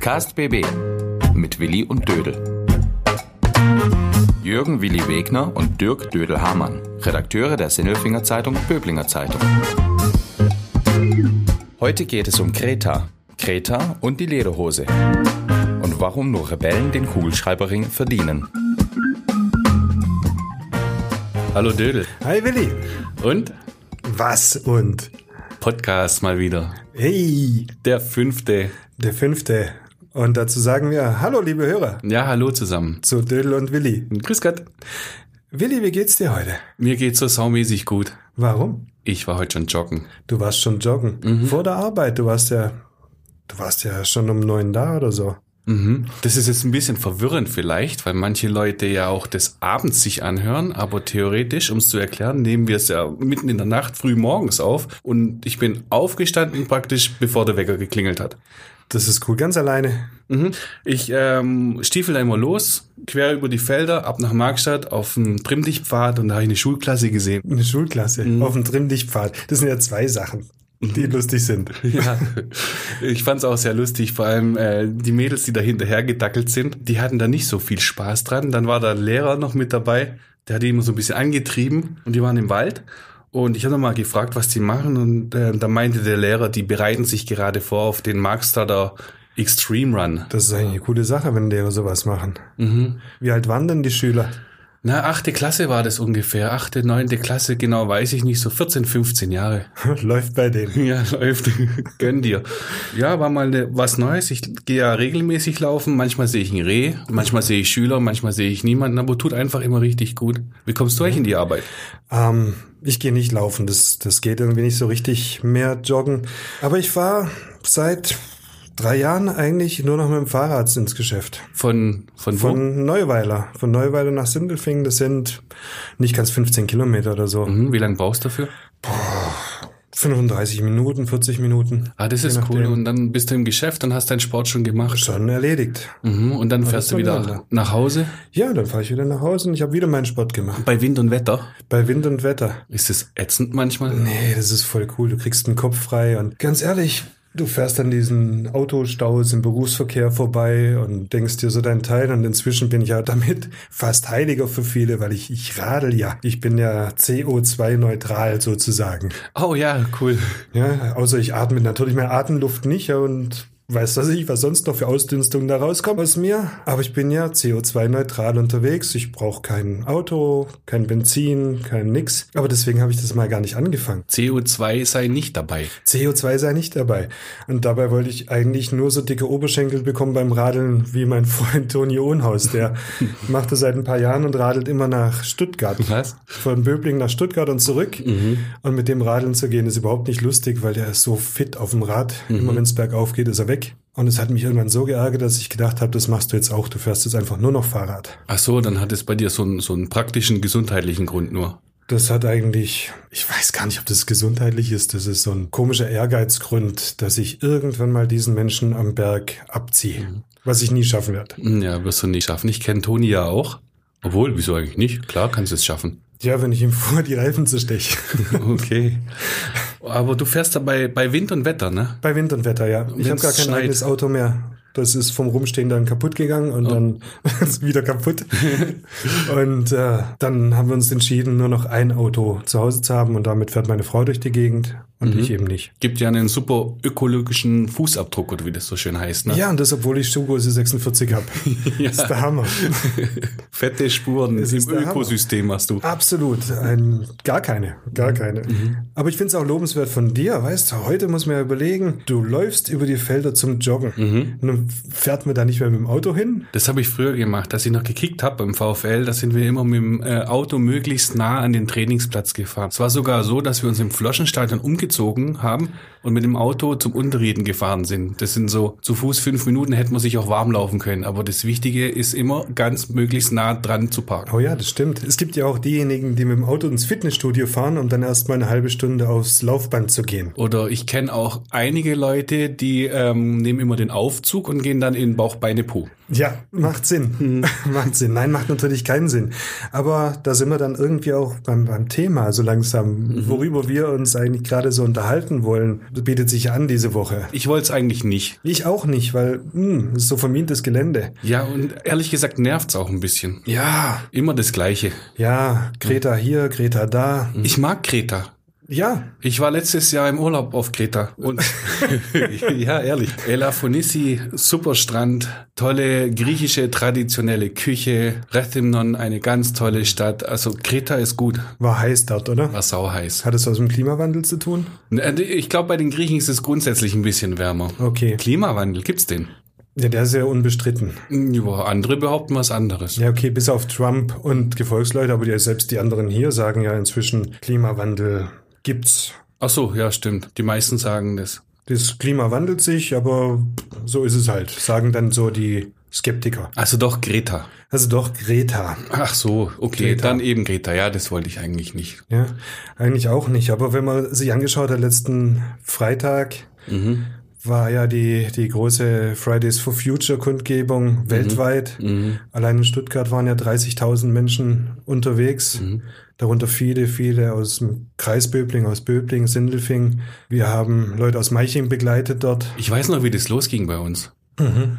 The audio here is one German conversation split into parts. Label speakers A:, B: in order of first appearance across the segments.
A: Podcast BB mit Willi und Dödel. Jürgen Willi Wegner und Dirk Dödel-Hamann, Redakteure der Sinnelfinger Zeitung Böblinger Zeitung. Heute geht es um Kreta, Kreta und die Lederhose. Und warum nur Rebellen den Kugelschreiberring verdienen. Hallo Dödel.
B: Hi Willi.
A: Und?
B: Was und?
A: Podcast mal wieder.
B: Hey,
A: Der fünfte.
B: der fünfte. Und dazu sagen wir Hallo, liebe Hörer,
A: Ja, hallo zusammen.
B: zu Dödel und Willi.
A: Grüß Gott.
B: Willi, wie geht's dir heute?
A: Mir geht's so saumäßig gut.
B: Warum?
A: Ich war heute schon joggen.
B: Du warst schon joggen. Vor der Arbeit, du warst ja, du warst ja schon um neun da oder so.
A: Mhm. Das ist jetzt ein bisschen verwirrend vielleicht, weil manche Leute ja auch des Abends sich anhören, aber theoretisch, um es zu erklären, nehmen wir es ja mitten in der Nacht früh morgens auf und ich bin aufgestanden praktisch, bevor der Wecker geklingelt hat.
B: Das ist cool, ganz alleine.
A: Mhm. Ich ähm, stiefel da immer los, quer über die Felder, ab nach Markstadt auf dem Trimmdichtpfad und da habe ich eine Schulklasse gesehen.
B: Eine Schulklasse auf dem Trimmdichtpfad. Das sind ja zwei Sachen, die lustig sind.
A: Ja, ich fand's auch sehr lustig, vor allem äh, die Mädels, die da hinterher gedackelt sind, die hatten da nicht so viel Spaß dran. Dann war da ein Lehrer noch mit dabei, der hat die immer so ein bisschen angetrieben und die waren im Wald. Und ich habe mal gefragt, was die machen und äh, da meinte der Lehrer, die bereiten sich gerade vor auf den Markstader Extreme Run.
B: Das ist eigentlich eine coole Sache, wenn Lehrer sowas machen. Wie alt waren denn die Schüler?
A: Na, achte Klasse war das ungefähr, achte, neunte Klasse, genau weiß ich nicht, so 14, 15 Jahre.
B: Läuft bei denen.
A: Ja, läuft. Gönn dir. Ja, war mal ne, was Neues. Ich gehe ja regelmäßig laufen. Manchmal sehe ich ein Reh, manchmal sehe ich Schüler, manchmal sehe ich niemanden, aber tut einfach immer richtig gut. Wie kommst du eigentlich in die Arbeit?
B: Ähm, ich gehe nicht laufen, das, das geht irgendwie nicht so richtig mehr joggen. Aber ich fahre seit drei Jahren eigentlich nur noch mit dem Fahrrad ins Geschäft.
A: Von, von, wo?
B: Von Neuweiler. Von Neuweiler nach Sindelfingen, das sind nicht ganz 15 Kilometer oder so.
A: Mhm, wie lange brauchst du dafür?
B: 35 Minuten, 40 Minuten.
A: Ah, das ist cool. Und dann bist du im Geschäft und hast deinen Sport schon gemacht.
B: Schon erledigt.
A: Mhm, und dann fährst du wieder
B: dann
A: nach Hause.
B: Ja, dann fahre ich wieder nach Hause und ich habe wieder meinen Sport gemacht.
A: Bei Wind und Wetter.
B: Bei Wind und Wetter.
A: Ist es ätzend manchmal?
B: Nee, das ist voll cool. Du kriegst den Kopf frei und ganz ehrlich, du fährst an diesen Autostaus im Berufsverkehr vorbei und denkst dir so deinen Teil und inzwischen bin ich ja damit fast heiliger für viele, weil ich, ich radel ja. Ich bin ja CO2-neutral sozusagen.
A: Oh ja, cool.
B: Ja, außer ich atme natürlich meine Atemluft nicht und weiß was ich, was sonst noch für Ausdünstungen da rauskommen aus mir. Aber ich bin ja CO2-neutral unterwegs. Ich brauche kein Auto, kein Benzin, kein nix. Aber deswegen habe ich das mal gar nicht angefangen.
A: CO2 sei nicht dabei.
B: CO2 sei nicht dabei. Und dabei wollte ich eigentlich nur so dicke Oberschenkel bekommen beim Radeln wie mein Freund Toni Ohnhaus. Der macht das seit ein paar Jahren und radelt immer nach Stuttgart.
A: Was?
B: Von Böbling nach Stuttgart und zurück. Und mit dem Radeln zu gehen ist überhaupt nicht lustig, weil der ist so fit auf dem Rad. Immer wenn es bergauf geht, ist er weg. Und es hat mich irgendwann so geärgert, dass ich gedacht habe, das machst du jetzt auch. Du fährst jetzt einfach nur noch Fahrrad.
A: Ach so, dann hat es bei dir so einen, so einen praktischen gesundheitlichen Grund nur.
B: Das hat eigentlich, ich weiß gar nicht, ob das gesundheitlich ist. Das ist so ein komischer Ehrgeizgrund, dass ich irgendwann mal diesen Menschen am Berg abziehe. Was ich nie schaffen werde.
A: Ja, wirst du nicht schaffen. Ich kenne Toni ja auch. Obwohl, wieso eigentlich nicht? Klar kannst du es schaffen.
B: Ja, wenn ich ihm vor die Reifen zersteche.
A: Okay. Aber du fährst da bei, bei Wind und Wetter, ne?
B: Bei Wind und Wetter, ja. Ich habe gar kein
A: schneit.
B: eigenes Auto mehr. Das ist vom Rumstehen dann kaputt gegangen und dann ist wieder kaputt. und äh, dann haben wir uns entschieden, nur noch ein Auto zu Hause zu haben und damit fährt meine Frau durch die Gegend und ich eben nicht.
A: Gibt ja einen super ökologischen Fußabdruck, oder wie das so schön heißt, ne?
B: Ja, und das, obwohl ich Schuhgröße 46 habe.
A: Ja.
B: Das ist der Hammer.
A: Fette Spuren
B: Das
A: im
B: ist der Hammer.
A: Ökosystem hast du.
B: Absolut. Ein, gar keine. Gar keine. Aber ich finde es auch lobenswert von dir. Weißt du, heute muss man ja überlegen, du läufst über die Felder zum Joggen. Und dann fährt man da nicht mehr mit dem Auto hin.
A: Das habe ich früher gemacht, als ich noch gekickt habe beim VfL. Da sind wir immer mit dem äh, Auto möglichst nah an den Trainingsplatz gefahren. Es war sogar so, dass wir uns im Floschenstadion umgezogen haben und mit dem Auto zum Unterrieden gefahren sind. Das sind so zu Fuß fünf Minuten, hätte man sich auch warm laufen können. Aber das Wichtige ist immer ganz möglichst nah dran zu parken.
B: Oh ja, das stimmt. Es gibt ja auch diejenigen, die mit dem Auto ins Fitnessstudio fahren, um dann erst mal eine halbe Stunde aufs Laufband zu gehen.
A: Oder ich kenne auch einige Leute, die ähm, nehmen immer den Aufzug und gehen dann in Bauch, Beine, Po.
B: Ja, macht Sinn. macht Sinn. Nein, macht natürlich keinen Sinn. Aber da sind wir dann irgendwie auch beim, beim Thema so langsam, worüber wir uns eigentlich gerade so so unterhalten wollen, bietet sich an diese Woche.
A: Ich wollte es eigentlich nicht.
B: Ich auch nicht, weil hm, das ist so vermintes Gelände.
A: Ja, und ehrlich gesagt nervt's auch ein bisschen.
B: Ja,
A: Immer das Gleiche.
B: ja, Greta hier, Greta da.
A: Ich mag Kreta.
B: Ja,
A: Ich war letztes Jahr im Urlaub auf Kreta und ja, ehrlich. Elafonissi, super Strand, tolle griechische traditionelle Küche, Rethymnon, eine ganz tolle Stadt. Also Kreta ist gut,
B: war heiß dort, oder?
A: war sau heiß.
B: Hat es was mit dem Klimawandel zu tun?
A: Ich glaube, bei den Griechen ist es grundsätzlich ein bisschen wärmer.
B: Okay.
A: Klimawandel, gibt's den?
B: Ja, der ist ja unbestritten.
A: Ja, andere behaupten was anderes.
B: Ja, okay, bis auf Trump und Gefolgsleute, aber die, selbst die anderen hier sagen ja inzwischen, Klimawandel gibt's.
A: Ach so, ja, stimmt. Die meisten sagen das.
B: Das Klima wandelt sich, aber so ist es halt, sagen dann so die Skeptiker.
A: Also doch Greta.
B: Also doch Greta.
A: Ach so, okay,
B: Greta.
A: dann eben Greta. Ja, das wollte ich eigentlich nicht.
B: Ja, eigentlich auch nicht. Aber wenn man sich angeschaut hat, letzten Freitag
A: Mhm.
B: war ja die, die große Fridays for Future Kundgebung weltweit.
A: Mhm.
B: Allein in Stuttgart waren ja 30.000 Menschen unterwegs. Darunter viele, viele aus dem Kreis Böbling, aus Böbling, Sindelfing. Wir haben Leute aus Meiching begleitet dort.
A: Ich weiß noch, wie das losging bei uns.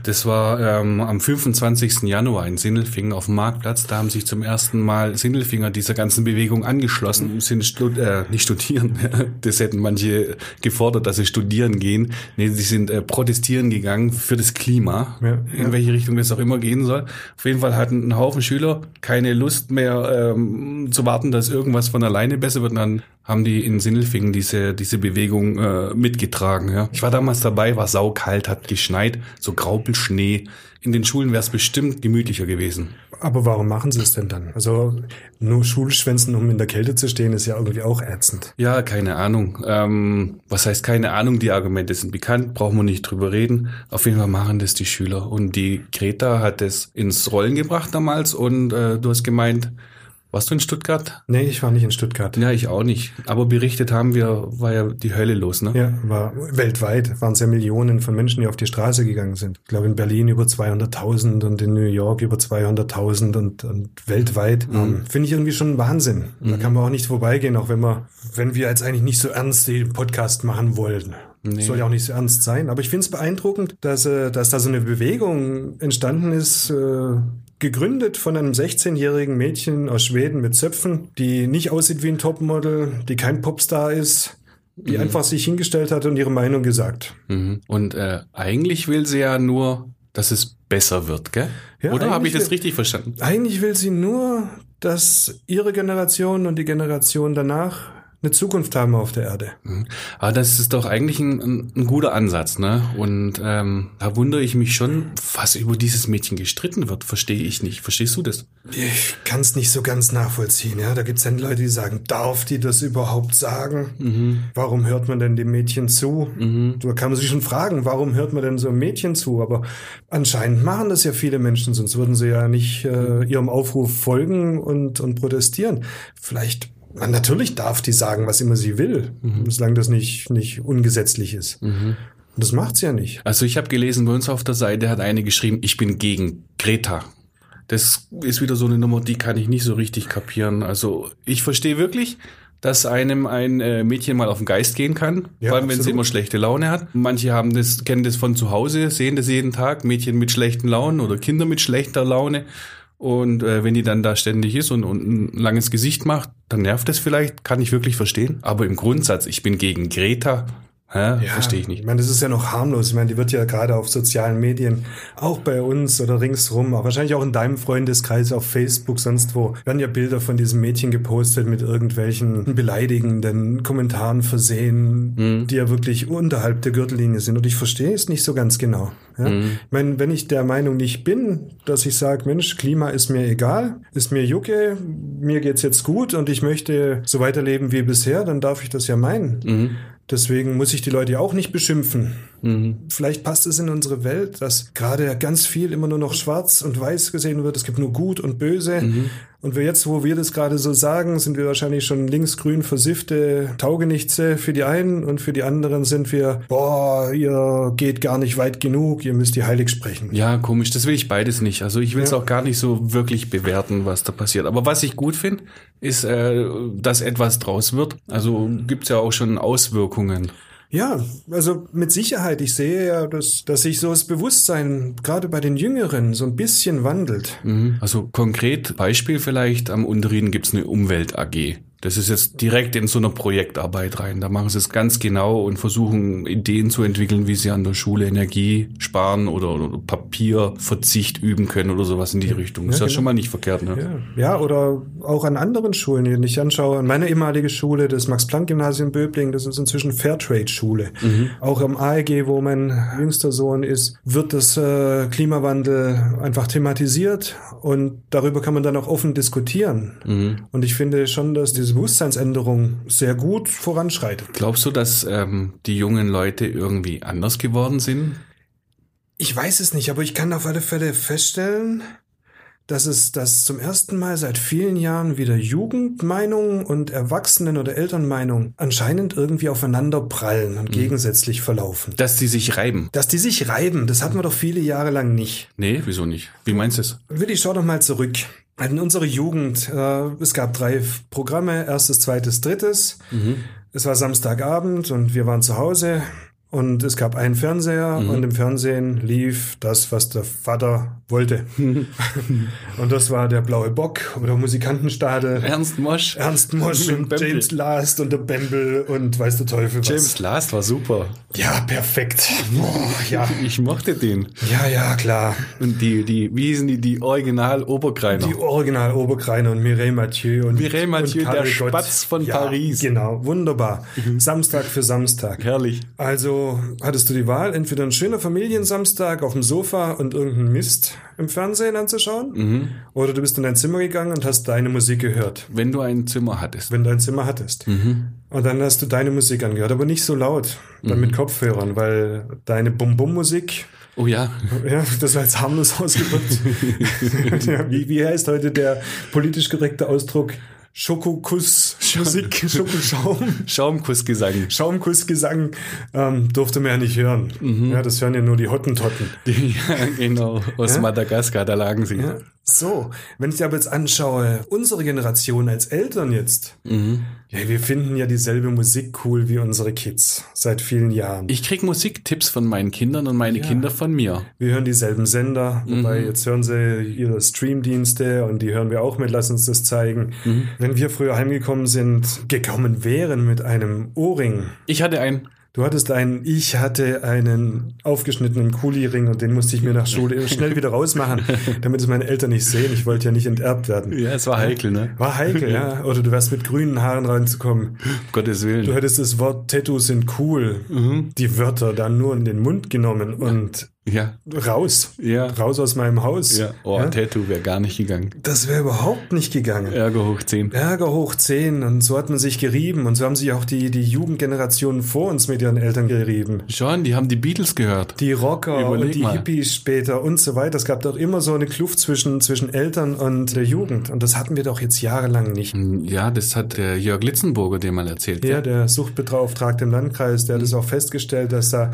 A: Das war ähm, am 25. Januar in Sindelfingen auf dem Marktplatz. Da haben sich zum ersten Mal Sindelfinger dieser ganzen Bewegung angeschlossen, sind stud äh, nicht studieren. Das hätten manche gefordert, dass sie studieren gehen. Nee, sie sind äh, protestieren gegangen für das Klima,
B: Ja,
A: in
B: ja.
A: welche Richtung das auch immer gehen soll. Auf jeden Fall hatten ein Haufen Schüler keine Lust mehr ähm, zu warten, dass irgendwas von alleine besser wird. Und dann haben die in Sindelfingen diese, diese Bewegung äh, mitgetragen. Ja. Ich war damals dabei, war saukalt, hat geschneit, so Graupelschnee. In den Schulen wäre es bestimmt gemütlicher gewesen.
B: Aber warum machen sie es denn dann? Also nur Schulschwänzen, um in der Kälte zu stehen, ist ja irgendwie auch ätzend.
A: Ja, keine Ahnung. Ähm, was heißt keine Ahnung? Die Argumente sind bekannt, brauchen wir nicht drüber reden. Auf jeden Fall machen das die Schüler. Und die Greta hat es ins Rollen gebracht damals und äh, du hast gemeint, warst du in Stuttgart?
B: Nee, ich war nicht in Stuttgart.
A: Ja, ich auch nicht. Aber berichtet haben wir, war ja die Hölle los, ne?
B: Ja, war weltweit waren es ja Millionen von Menschen, die auf die Straße gegangen sind. Ich glaube in Berlin über 200.000 und in New York über 200.000 und, und weltweit. Ähm, Finde ich irgendwie schon Wahnsinn. Da kann man auch nicht vorbeigehen, auch wenn wir, wenn wir jetzt eigentlich nicht so ernst den Podcast machen wollten. Soll ja auch nicht so ernst sein. Aber ich finde es beeindruckend, dass, äh, dass da so eine Bewegung entstanden ist, äh, gegründet von einem 16-jährigen Mädchen aus Schweden mit Zöpfen, die nicht aussieht wie ein Topmodel, die kein Popstar ist, die einfach sich hingestellt hat und ihre Meinung gesagt.
A: Mhm. Und äh, eigentlich will sie ja nur, dass es besser wird, gell?
B: Ja,
A: Oder habe ich das
B: will-
A: richtig verstanden?
B: Eigentlich will sie nur, dass ihre Generation und die Generation danach eine Zukunft haben auf der Erde.
A: Mhm. Aber das ist doch eigentlich ein, ein, ein guter Ansatz, ne? Und ähm, da wundere ich mich schon, was über dieses Mädchen gestritten wird. Verstehe ich nicht. Verstehst du das?
B: Ich kann es nicht so ganz nachvollziehen. Ja, da gibt es dann Leute, die sagen, darf die das überhaupt sagen? Warum hört man denn dem Mädchen zu? Da kann man sich schon fragen, warum hört man denn so einem Mädchen zu? Aber anscheinend machen das ja viele Menschen, sonst würden sie ja nicht äh, ihrem Aufruf folgen und, und protestieren. Vielleicht, natürlich darf die sagen, was immer sie will, solange das nicht, nicht ungesetzlich ist. Und das macht sie ja nicht.
A: Also ich habe gelesen, bei uns auf der Seite hat eine geschrieben, ich bin gegen Greta. Das ist wieder so eine Nummer, die kann ich nicht so richtig kapieren. Also ich verstehe wirklich, dass einem ein äh, Mädchen mal auf den Geist gehen kann,
B: Ja,
A: vor allem wenn sie immer schlechte Laune hat. Manche haben das, kennen das von zu Hause, sehen das jeden Tag, Mädchen mit schlechten Launen oder Kinder mit schlechter Laune. Und äh, wenn die dann da ständig ist und, und ein langes Gesicht macht, dann nervt das vielleicht, kann ich wirklich verstehen. Aber im Grundsatz, ich bin gegen Greta, hä? verstehe ich nicht.
B: Ich meine, das ist ja noch harmlos. Ich meine, die wird ja gerade auf sozialen Medien, auch bei uns oder ringsrum, aber wahrscheinlich auch in deinem Freundeskreis auf Facebook, sonst wo, werden ja Bilder von diesem Mädchen gepostet mit irgendwelchen beleidigenden Kommentaren versehen, die ja wirklich unterhalb der Gürtellinie sind. Und ich verstehe es nicht so ganz genau. Ja? Ich meine, wenn ich der Meinung nicht bin, dass ich sage, Mensch, Klima ist mir egal, ist mir Jucke, mir geht's jetzt gut und ich möchte so weiterleben wie bisher, dann darf ich das ja meinen. Deswegen muss ich die Leute auch nicht beschimpfen. Vielleicht passt es in unsere Welt, dass gerade ganz viel immer nur noch schwarz und weiß gesehen wird. Es gibt nur gut und böse. Und wir jetzt, wo wir das gerade so sagen, sind wir wahrscheinlich schon linksgrün versiffte Taugenichtse für die einen und für die anderen sind wir, boah, ihr geht gar nicht weit genug, ihr müsst die heilig sprechen.
A: Ja, komisch, das will ich beides nicht. Also ich will es
B: Ja.
A: auch gar nicht so wirklich bewerten, was da passiert. Aber was ich gut finde, ist, äh, dass etwas draus wird. Also gibt's ja auch schon Auswirkungen.
B: Ja, also mit Sicherheit. Ich sehe ja, dass, dass sich so das Bewusstsein gerade bei den Jüngeren so ein bisschen wandelt.
A: Mhm. Also konkret Beispiel vielleicht, am Unterrieden gibt's eine Umwelt AG. Das ist jetzt direkt in so einer Projektarbeit rein. Da machen sie es ganz genau und versuchen Ideen zu entwickeln, wie sie an der Schule Energie sparen oder, oder Papierverzicht üben können oder sowas in die Richtung. Ist ja,
B: genau.
A: schon mal nicht verkehrt, ne?
B: Ja, ja, oder auch an anderen Schulen, die ich anschaue. An meine ehemalige Schule, das Max-Planck-Gymnasium Böbling, das ist inzwischen Fairtrade-Schule. Auch am AEG, wo mein jüngster Sohn ist, wird das äh, Klimawandel einfach thematisiert und darüber kann man dann auch offen diskutieren. Und ich finde schon, dass diese Bewusstseinsänderung sehr gut voranschreitet.
A: Glaubst du, dass ähm, die jungen Leute irgendwie anders geworden sind?
B: Ich weiß es nicht, aber ich kann auf alle Fälle feststellen, dass es dass zum ersten Mal seit vielen Jahren wieder Jugendmeinung und Erwachsenen- oder Elternmeinung anscheinend irgendwie aufeinander prallen und gegensätzlich verlaufen.
A: Dass die sich reiben?
B: Dass die sich reiben, das hatten wir doch viele Jahre lang nicht.
A: Nee, wieso nicht? Wie meinst du es?
B: Willi, schau doch mal zurück. In unsere Jugend, äh, es gab drei Programme, erstes, zweites, drittes. Es war Samstagabend und wir waren zu Hause und es gab einen Fernseher und im Fernsehen lief das, was der Vater wollte. und das war der blaue Bock oder Musikantenstadel.
A: Ernst Mosch?
B: Ernst Mosch und
A: Bembel.
B: James Last und der Bembel und weiß der Teufel was.
A: James Last war super.
B: Ja, perfekt. Boah, ja.
A: Ich mochte den.
B: ja, ja, klar.
A: Und die, die, wie hießen die, die Original Oberkreiner?
B: Die Original Oberkreiner und Mireille Mathieu und
A: Mireille Mathieu,
B: und
A: der. Spatz von
B: ja,
A: Paris.
B: Genau, wunderbar. Samstag für Samstag.
A: Herrlich.
B: Also hattest du die Wahl, entweder ein schöner Familiensamstag auf dem Sofa und irgendeinen Mist im Fernsehen anzuschauen,
A: Mhm.
B: oder du bist in dein Zimmer gegangen und hast deine Musik gehört,
A: Wenn du ein Zimmer hattest.
B: wenn du ein Zimmer hattest.
A: Mhm.
B: Und dann hast du deine Musik angehört, aber nicht so laut, dann
A: Mhm.
B: mit Kopfhörern, weil deine Bum-Bum-Musik
A: Oh ja.
B: ja, das war jetzt harmlos ausgedrückt. ja, wie, wie heißt heute der politisch korrekte Ausdruck? Schokokuss, Musik, Schokoschaum,
A: Schaumkussgesang.
B: Schaumkussgesang ähm, durfte man ja nicht hören. Ja, das hören ja nur die Hottentotten.
A: ja, genau. Aus Madagaskar, da lagen sie.
B: Ja, so, wenn ich dir aber jetzt anschaue, unsere Generation als Eltern jetzt, ja, wir finden ja dieselbe Musik cool wie unsere Kids seit vielen Jahren.
A: Ich krieg Musiktipps von meinen Kindern und meine Kinder von mir.
B: Wir hören dieselben Sender, wobei jetzt hören sie ihre Streamdienste und die hören wir auch mit, lass uns das zeigen. Wenn wir früher heimgekommen sind, gekommen wären mit einem Ohrring.
A: Ich hatte einen.
B: Du hattest einen, ich hatte einen aufgeschnittenen Kuli-Ring und den musste ich mir nach Schule schnell wieder rausmachen, damit es meine Eltern nicht sehen. Ich wollte ja nicht enterbt werden.
A: Ja, es war heikel, ne?
B: War heikel, ja. Oder du wärst mit grünen Haaren reinzukommen.
A: Um Gottes Willen.
B: Du hättest das Wort Tattoos sind cool, die Wörter dann nur in den Mund genommen und
A: ja.
B: raus.
A: Ja.
B: Raus aus meinem Haus.
A: Ja. Oh,
B: Ja?
A: Tattoo wäre gar nicht gegangen.
B: Das wäre überhaupt nicht gegangen.
A: Ärger hoch 10.
B: Ärger hoch 10 und so hat man sich gerieben und so haben sich auch die, die Jugendgenerationen vor uns mit ihren Eltern gerieben.
A: Schon, die haben die Beatles gehört.
B: Die Rocker
A: Überleg
B: und die
A: mal.
B: Hippies später und so weiter. Es gab doch immer so eine Kluft zwischen, zwischen Eltern und der Jugend. Und das hatten wir doch jetzt jahrelang nicht.
A: Ja, das hat der Jörg Litzenburger dir mal erzählt.
B: Ja, der Suchtbeauftragte im Landkreis, der hat es auch festgestellt, dass da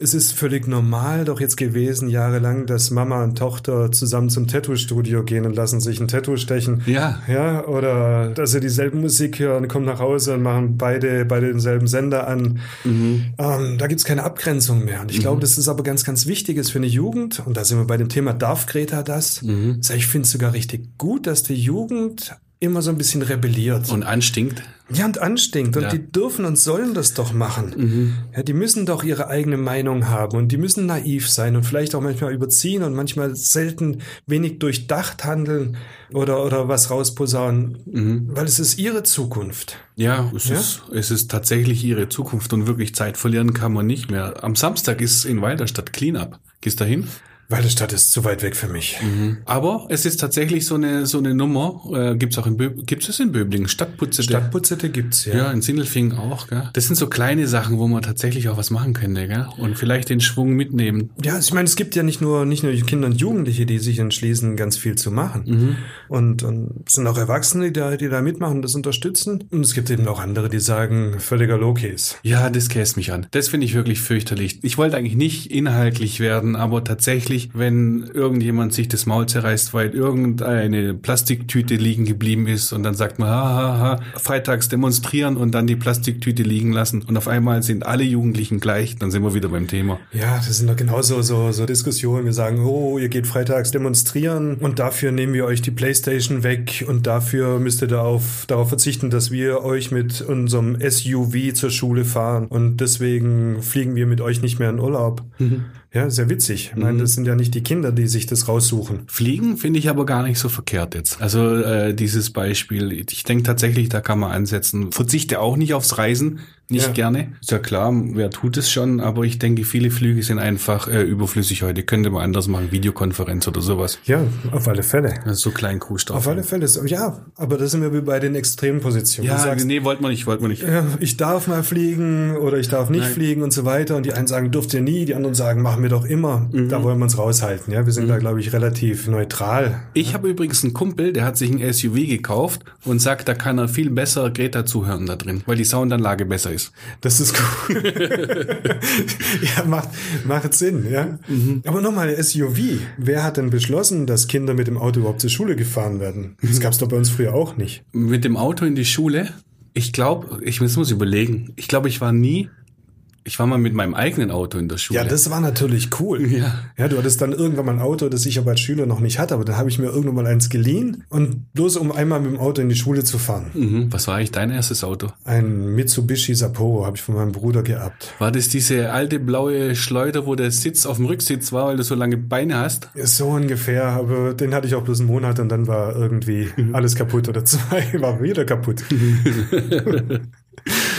B: es ist völlig normal doch jetzt gewesen, jahrelang, dass Mama und Tochter zusammen zum Tattoo-Studio gehen und lassen sich ein Tattoo stechen.
A: Ja.
B: Ja, oder dass sie dieselben Musik hören, kommen nach Hause und machen beide, beide denselben Sender an. Ähm, da gibt's keine Abgrenzung mehr. Und ich glaube, das ist aber ganz, ganz wichtig ist für eine Jugend. Und da sind wir bei dem Thema, darf Greta das? Sag, Ich finde es sogar richtig gut, dass die Jugend immer so ein bisschen rebelliert.
A: Und anstinkt.
B: Ja, und anstinkt. Und
A: Ja.
B: die dürfen und sollen das doch machen. Ja, die müssen doch ihre eigene Meinung haben und die müssen naiv sein und vielleicht auch manchmal überziehen und manchmal selten wenig durchdacht handeln oder, oder was rausposaunen, weil es ist ihre Zukunft.
A: Ja, es,
B: Ja?
A: Ist, es ist tatsächlich ihre Zukunft und wirklich Zeit verlieren kann man nicht mehr. Am Samstag ist in Walderstadt Cleanup. Gehst du da hin?
B: Weilestadt ist zu weit weg für mich.
A: Mhm. Aber es ist tatsächlich so eine so eine Nummer. Äh, gibt's auch in Bö gibt's es in Böblingen Stadtputzete.
B: Stadtputzete gibt's ja.
A: Ja, in Sindelfingen auch. Gell? Das sind so kleine Sachen, wo man tatsächlich auch was machen könnte, gell? Und vielleicht den Schwung mitnehmen.
B: Ja, ich meine, es gibt ja nicht nur nicht nur Kinder und Jugendliche, die sich entschließen, ganz viel zu machen.
A: Mhm.
B: Und, und es sind auch Erwachsene, die da, die da mitmachen, das unterstützen. Und es gibt eben auch andere, die sagen, völliger Low-Case.
A: Ja, das käst mich an. Das finde ich wirklich fürchterlich. Ich wollte eigentlich nicht inhaltlich werden, aber tatsächlich, wenn irgendjemand sich das Maul zerreißt, weil irgendeine Plastiktüte liegen geblieben ist und dann sagt man, ha, ha, ha, freitags demonstrieren und dann die Plastiktüte liegen lassen und auf einmal sind alle Jugendlichen gleich, dann sind wir wieder beim Thema.
B: Ja, das sind doch genauso so, so Diskussionen. Wir sagen, oh, ihr geht freitags demonstrieren und dafür nehmen wir euch die Playstation weg und dafür müsst ihr darauf, darauf verzichten, dass wir euch mit unserem SUV zur Schule fahren und deswegen fliegen wir mit euch nicht mehr in Urlaub. Ja, sehr witzig. Ich meine, das sind ja nicht die Kinder, die sich das raussuchen.
A: Fliegen finde ich aber gar nicht so verkehrt jetzt. Also äh, dieses Beispiel, ich denke tatsächlich, da kann man ansetzen. Verzichte auch nicht aufs Reisen, nicht
B: Ja.
A: gerne. Ist ja klar, wer tut es schon, aber ich denke, viele Flüge sind einfach äh, überflüssig heute. Könnte man anders machen, Videokonferenz oder sowas.
B: Ja, auf alle Fälle.
A: Also so klein Kuhstoff.
B: Auf alle Fälle. Ja, aber da sind wir wie bei den extremen Positionen.
A: Ja,
B: sagst,
A: nee, wollte man nicht, wollte man nicht.
B: ja, ich darf mal fliegen oder ich darf nicht
A: Nein.
B: fliegen und so weiter. Und die einen sagen, dürft ihr nie, die anderen sagen, machen wir doch immer.
A: Mhm.
B: Da wollen wir uns raushalten. Ja, wir sind da, glaube ich, relativ neutral.
A: Ich habe übrigens einen Kumpel, der hat sich ein SUV gekauft und sagt, da kann er viel besser Greta zuhören da drin, weil die Soundanlage besser ist.
B: Das ist gut. ja, macht, macht Sinn, ja.
A: Mhm.
B: Aber nochmal, SUV. Wer hat denn beschlossen, dass Kinder mit dem Auto überhaupt zur Schule gefahren werden?
A: Mhm.
B: Das gab es doch bei uns früher auch nicht.
A: Mit dem Auto in die Schule, ich glaube, ich muss, muss überlegen, ich glaube, ich war nie, ich war mal mit meinem eigenen Auto in der Schule.
B: Ja, das war natürlich cool.
A: Ja.
B: Ja, du hattest dann irgendwann mal ein Auto, das ich aber als Schüler noch nicht hatte, aber dann habe ich mir irgendwann mal eins geliehen und bloß um einmal mit dem Auto in die Schule zu fahren.
A: Mhm. Was war eigentlich dein erstes Auto?
B: Ein Mitsubishi Sapporo habe ich von meinem Bruder geerbt.
A: War das diese alte blaue Schleuder, wo der Sitz auf dem Rücksitz war, weil du so lange Beine hast?
B: So ungefähr, aber den hatte ich auch bloß einen Monat und dann war irgendwie alles kaputt oder zwei war wieder kaputt.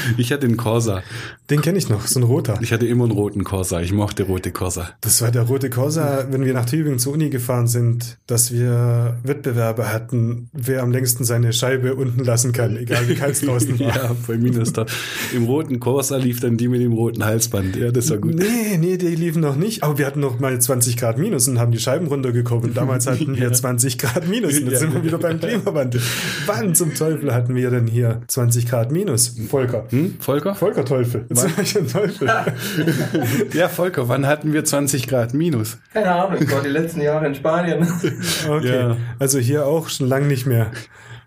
A: Ich hatte einen Corsa.
B: Den kenne ich noch, so ein roter.
A: Ich hatte immer einen roten Corsa. Ich mochte rote Corsa.
B: Das war der rote Corsa, wenn wir nach Tübingen zur Uni gefahren sind, dass wir Wettbewerbe hatten, wer am längsten seine Scheibe unten lassen kann, egal wie kalt es draußen war.
A: ja, bei Minester. Im roten Corsa lief dann die mit dem roten Halsband. Ja, das war gut.
B: Nee, nee, die liefen noch nicht. Aber wir hatten noch mal 20 Grad minus und haben die Scheiben runtergeguckt. Damals hatten wir 20 Grad minus. Und jetzt
A: Ja.
B: sind wir wieder beim Klimawandel. Wann zum Teufel hatten wir denn hier 20 Grad minus? Volker.
A: Hm? Volker?
B: Volker Teufel. Jetzt Teufel.
A: Ja, Volker, wann hatten wir 20 Grad minus?
C: Keine Ahnung, ich war die letzten Jahre in Spanien.
B: Okay.
A: Ja.
B: Also hier auch schon lang nicht mehr.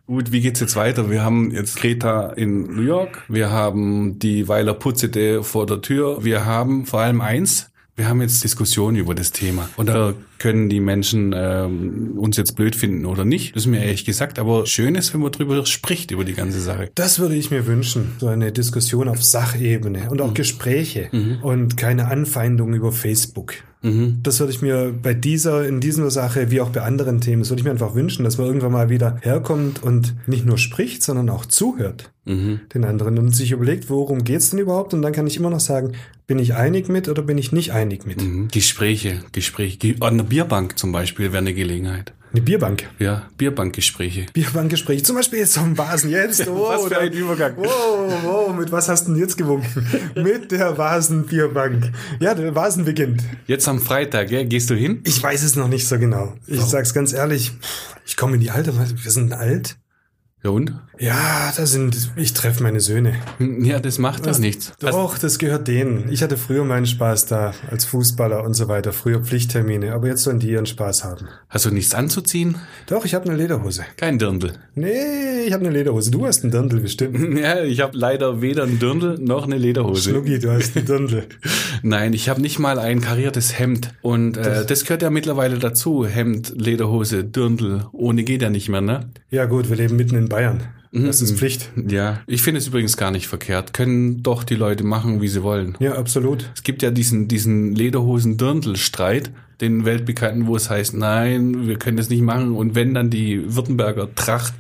A: Gut, wie geht's jetzt weiter? Wir haben jetzt Kreta in New York, wir haben die Weiler Putzete vor der Tür, wir haben vor allem eins, wir haben jetzt Diskussionen über das Thema. Und da können die Menschen ähm, uns jetzt blöd finden oder nicht. Das ist mir ehrlich gesagt, aber schön ist, wenn man drüber spricht, über die ganze Sache.
B: Das würde ich mir wünschen. So eine Diskussion auf Sachebene und auch Gespräche und keine Anfeindung über Facebook. Das würde ich mir bei dieser, in dieser Sache, wie auch bei anderen Themen, das würde ich mir einfach wünschen, dass man irgendwann mal wieder herkommt und nicht nur spricht, sondern auch zuhört den anderen und sich überlegt, worum geht's denn überhaupt? Und dann kann ich immer noch sagen, bin ich einig mit oder bin ich nicht einig mit?
A: Mhm. Gespräche, Gespräche. Ge- An der Bierbank zum Beispiel wäre eine Gelegenheit.
B: Eine Bierbank.
A: Ja, Bierbankgespräche.
B: Bierbankgespräch. Zum Beispiel jetzt am Vasen jetzt. Oh,
A: Was für ein Übergang.
B: Wow, wow, mit was hast du denn jetzt gewunken? mit der Vasenbierbank. Ja, der Vasen beginnt.
A: Jetzt am Freitag, gell? gehst du hin?
B: Ich weiß es noch nicht so genau. Ich sag's ganz ehrlich, ich komme in die Alte, wir sind alt.
A: Ja und?
B: Ja, da sind, ich treffe meine Söhne.
A: Ja, das macht doch nichts.
B: Doch, das gehört denen. Ich hatte früher meinen Spaß da, als Fußballer und so weiter, früher Pflichttermine, aber jetzt sollen die ihren Spaß haben.
A: Hast du nichts anzuziehen?
B: Doch, ich habe eine Lederhose.
A: Kein Dirndl.
B: Nee, ich habe eine Lederhose. Du hast einen Dirndl bestimmt.
A: Ja, ich habe leider weder ein Dirndl noch eine Lederhose.
B: Schnucki, du hast einen Dirndl.
A: Nein, ich habe nicht mal ein kariertes Hemd. Und äh, das gehört ja mittlerweile dazu. Hemd, Lederhose, Dirndl. Ohne geht ja nicht mehr, ne?
B: Ja gut, wir leben mitten in Bayern. Das ist Pflicht.
A: Ja, ich finde es übrigens gar nicht verkehrt. Können doch die Leute machen, wie sie wollen.
B: Ja, absolut.
A: Es gibt ja diesen, diesen Lederhosen-Dirndl-Streit. den weltbekannten, wo es heißt, nein, wir können das nicht machen. Und wenn dann die Württemberger Tracht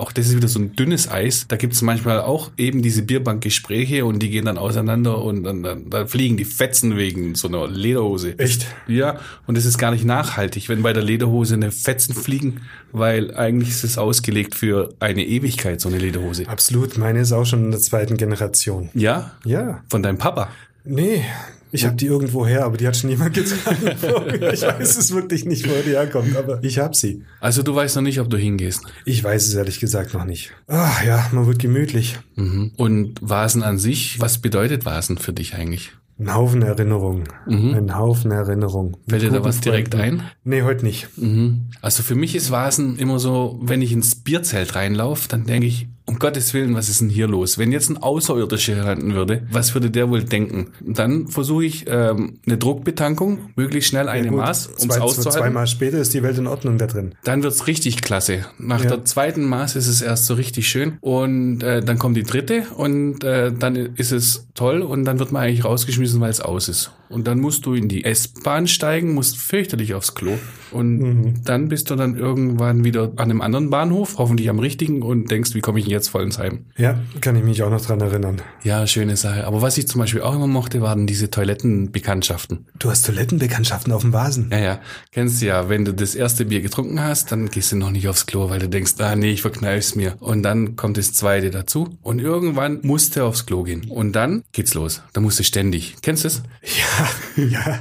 A: auch das ist wieder so ein dünnes Eis. Da gibt es manchmal auch eben diese Bierbankgespräche und die gehen dann auseinander und dann, dann, dann fliegen die Fetzen wegen so einer Lederhose.
B: Echt?
A: Ja, und es ist gar nicht nachhaltig, wenn bei der Lederhose eine Fetzen fliegen, weil eigentlich ist es ausgelegt für eine Ewigkeit, so eine Lederhose.
B: Absolut. Meine ist auch schon in der zweiten Generation.
A: Ja?
B: Ja.
A: Von deinem Papa.
B: Nee, ich habe die irgendwo her, aber die hat schon jemand getragen. ich weiß es wirklich nicht, wo die herkommt, aber ich habe sie.
A: Also du weißt noch nicht, ob du hingehst.
B: Ich weiß es ehrlich gesagt noch nicht. Ach ja, man wird gemütlich.
A: Mhm. Und Vasen an sich, was bedeutet Vasen für dich eigentlich?
B: Ein Haufen Erinnerungen. Ein Haufen Erinnerungen.
A: Fällt dir da was direkt ein?
B: Nee, heute nicht.
A: Mhm. Also für mich ist Vasen immer so, wenn ich ins Bierzelt reinlaufe, dann denke ich, um Gottes Willen, was ist denn hier los? Wenn jetzt ein Außerirdischer landen würde, was würde der wohl denken? Und dann versuche ich ähm, eine Druckbetankung, möglichst schnell eine
B: Gut,
A: Maß, um es auszuhalten.
B: zweimal später ist die Welt in Ordnung da drin.
A: Dann wird's richtig klasse. Nach
B: Ja.
A: der zweiten Maß ist es erst so richtig schön und äh, dann kommt die dritte und äh, dann ist es toll und dann wird man eigentlich rausgeschmissen, weil es aus ist. Und dann musst du in die S-Bahn steigen, musst fürchterlich aufs Klo und
B: Mhm.
A: dann bist du dann irgendwann wieder an einem anderen Bahnhof, hoffentlich am richtigen und denkst, wie komme ich denn jetzt voll ins Heim?
B: Ja, kann ich mich auch noch dran erinnern.
A: Ja, schöne Sache. Aber was ich zum Beispiel auch immer mochte, waren diese Toilettenbekanntschaften.
B: Du hast Toilettenbekanntschaften auf dem Vasen.
A: Ja, ja. Kennst du ja, wenn du das erste Bier getrunken hast, dann gehst du noch nicht aufs Klo, weil du denkst, ah nee, ich verkneif's mir. Und dann kommt das zweite dazu. Und irgendwann musst du aufs Klo gehen. Und dann geht's los. Da musst du ständig. Kennst du es?
B: Ja, ja.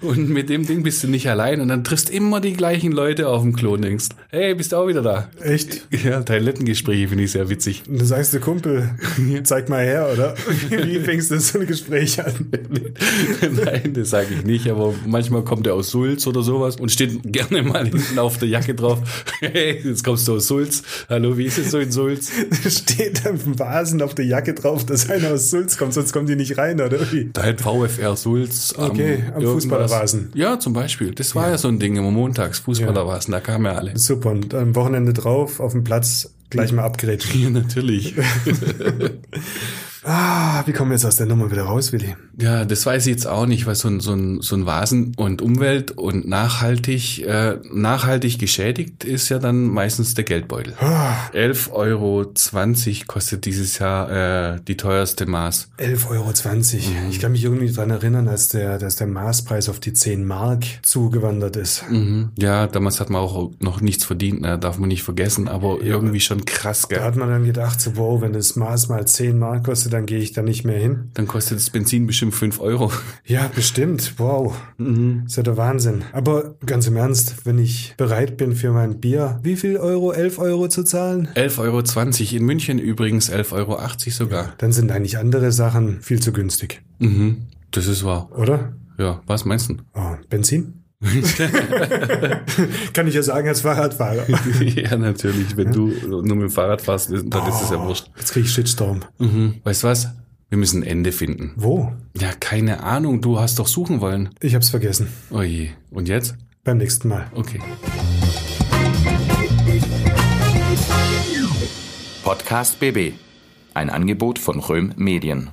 A: Und mit dem Ding bist du nicht allein. Und dann triffst immer die gleichen Leute auf dem Klo denkst, hey, bist du auch wieder da?
B: Echt?
A: Ja, Toilettengespräche finde ich sehr witzig.
B: Und du sagst der Kumpel, zeig mal her, oder? Wie fängst du so ein Gespräch an?
A: Nein, das sage ich nicht, aber manchmal kommt er aus Sulz oder sowas und steht gerne mal hinten auf der Jacke drauf. Hey, jetzt kommst du aus Sulz. Hallo, wie ist es so in Sulz?
B: Steht auf dem Vasen auf der Jacke drauf, dass einer aus Sulz kommt, sonst kommt die nicht rein, oder wie?
A: Da hat VfR Sulz am,
B: Okay, am
A: irgendwas-
B: Fußballervasen.
A: Ja, zum Beispiel. Das war ja, so ein Ding immer montags, Fußballervasen, da kamen ja alle.
B: Super, und am Wochenende drauf, auf dem Platz, gleich mal abgerätscht.
A: Ja, natürlich.
B: Ah, wie kommen wir jetzt aus der Nummer wieder raus, Willi?
A: Ja, das weiß ich jetzt auch nicht, weil so ein, so ein, so ein Vasen und Umwelt und nachhaltig, äh, nachhaltig geschädigt ist ja dann meistens der Geldbeutel.
B: Ah,
A: 11,20 Euro kostet dieses Jahr äh, die teuerste Maß.
B: 11,20 Euro. Ich kann mich irgendwie dran erinnern, als der, dass der Maßpreis auf die 10 Mark zugewandert ist.
A: Mhm. Ja, damals hat man auch noch nichts verdient, ne? darf man nicht vergessen, aber irgendwie schon krass,
B: Da
A: gell?
B: hat man dann gedacht, so, wow, wenn das Maß mal 10 Mark kostet, dann gehe ich da nicht mehr hin.
A: Dann kostet das Benzin bestimmt 5 Euro.
B: Ja, bestimmt. Wow. Ist ja der Wahnsinn. Aber ganz im Ernst, wenn ich bereit bin für mein Bier, wie viel Euro? 11 Euro zu zahlen?
A: 11,20 Euro, in München übrigens 11,80 Euro sogar.
B: Dann sind eigentlich andere Sachen viel zu günstig.
A: Mhm. Das ist wahr.
B: Oder?
A: Ja, was meinst du?
B: Oh, Benzin? Kann ich ja sagen als Fahrradfahrer.
A: ja, natürlich. Wenn du nur mit dem Fahrrad fährst, dann ist es ja wurscht.
B: Jetzt krieg ich Shitstorm.
A: Mhm. Weißt du was? Wir müssen ein Ende finden.
B: Wo?
A: Ja, keine Ahnung. Du hast doch suchen wollen.
B: Ich hab's vergessen.
A: Oh je. Und jetzt?
B: Beim nächsten Mal.
A: Okay.
D: Podcast BB. Ein Angebot von Röhm Medien.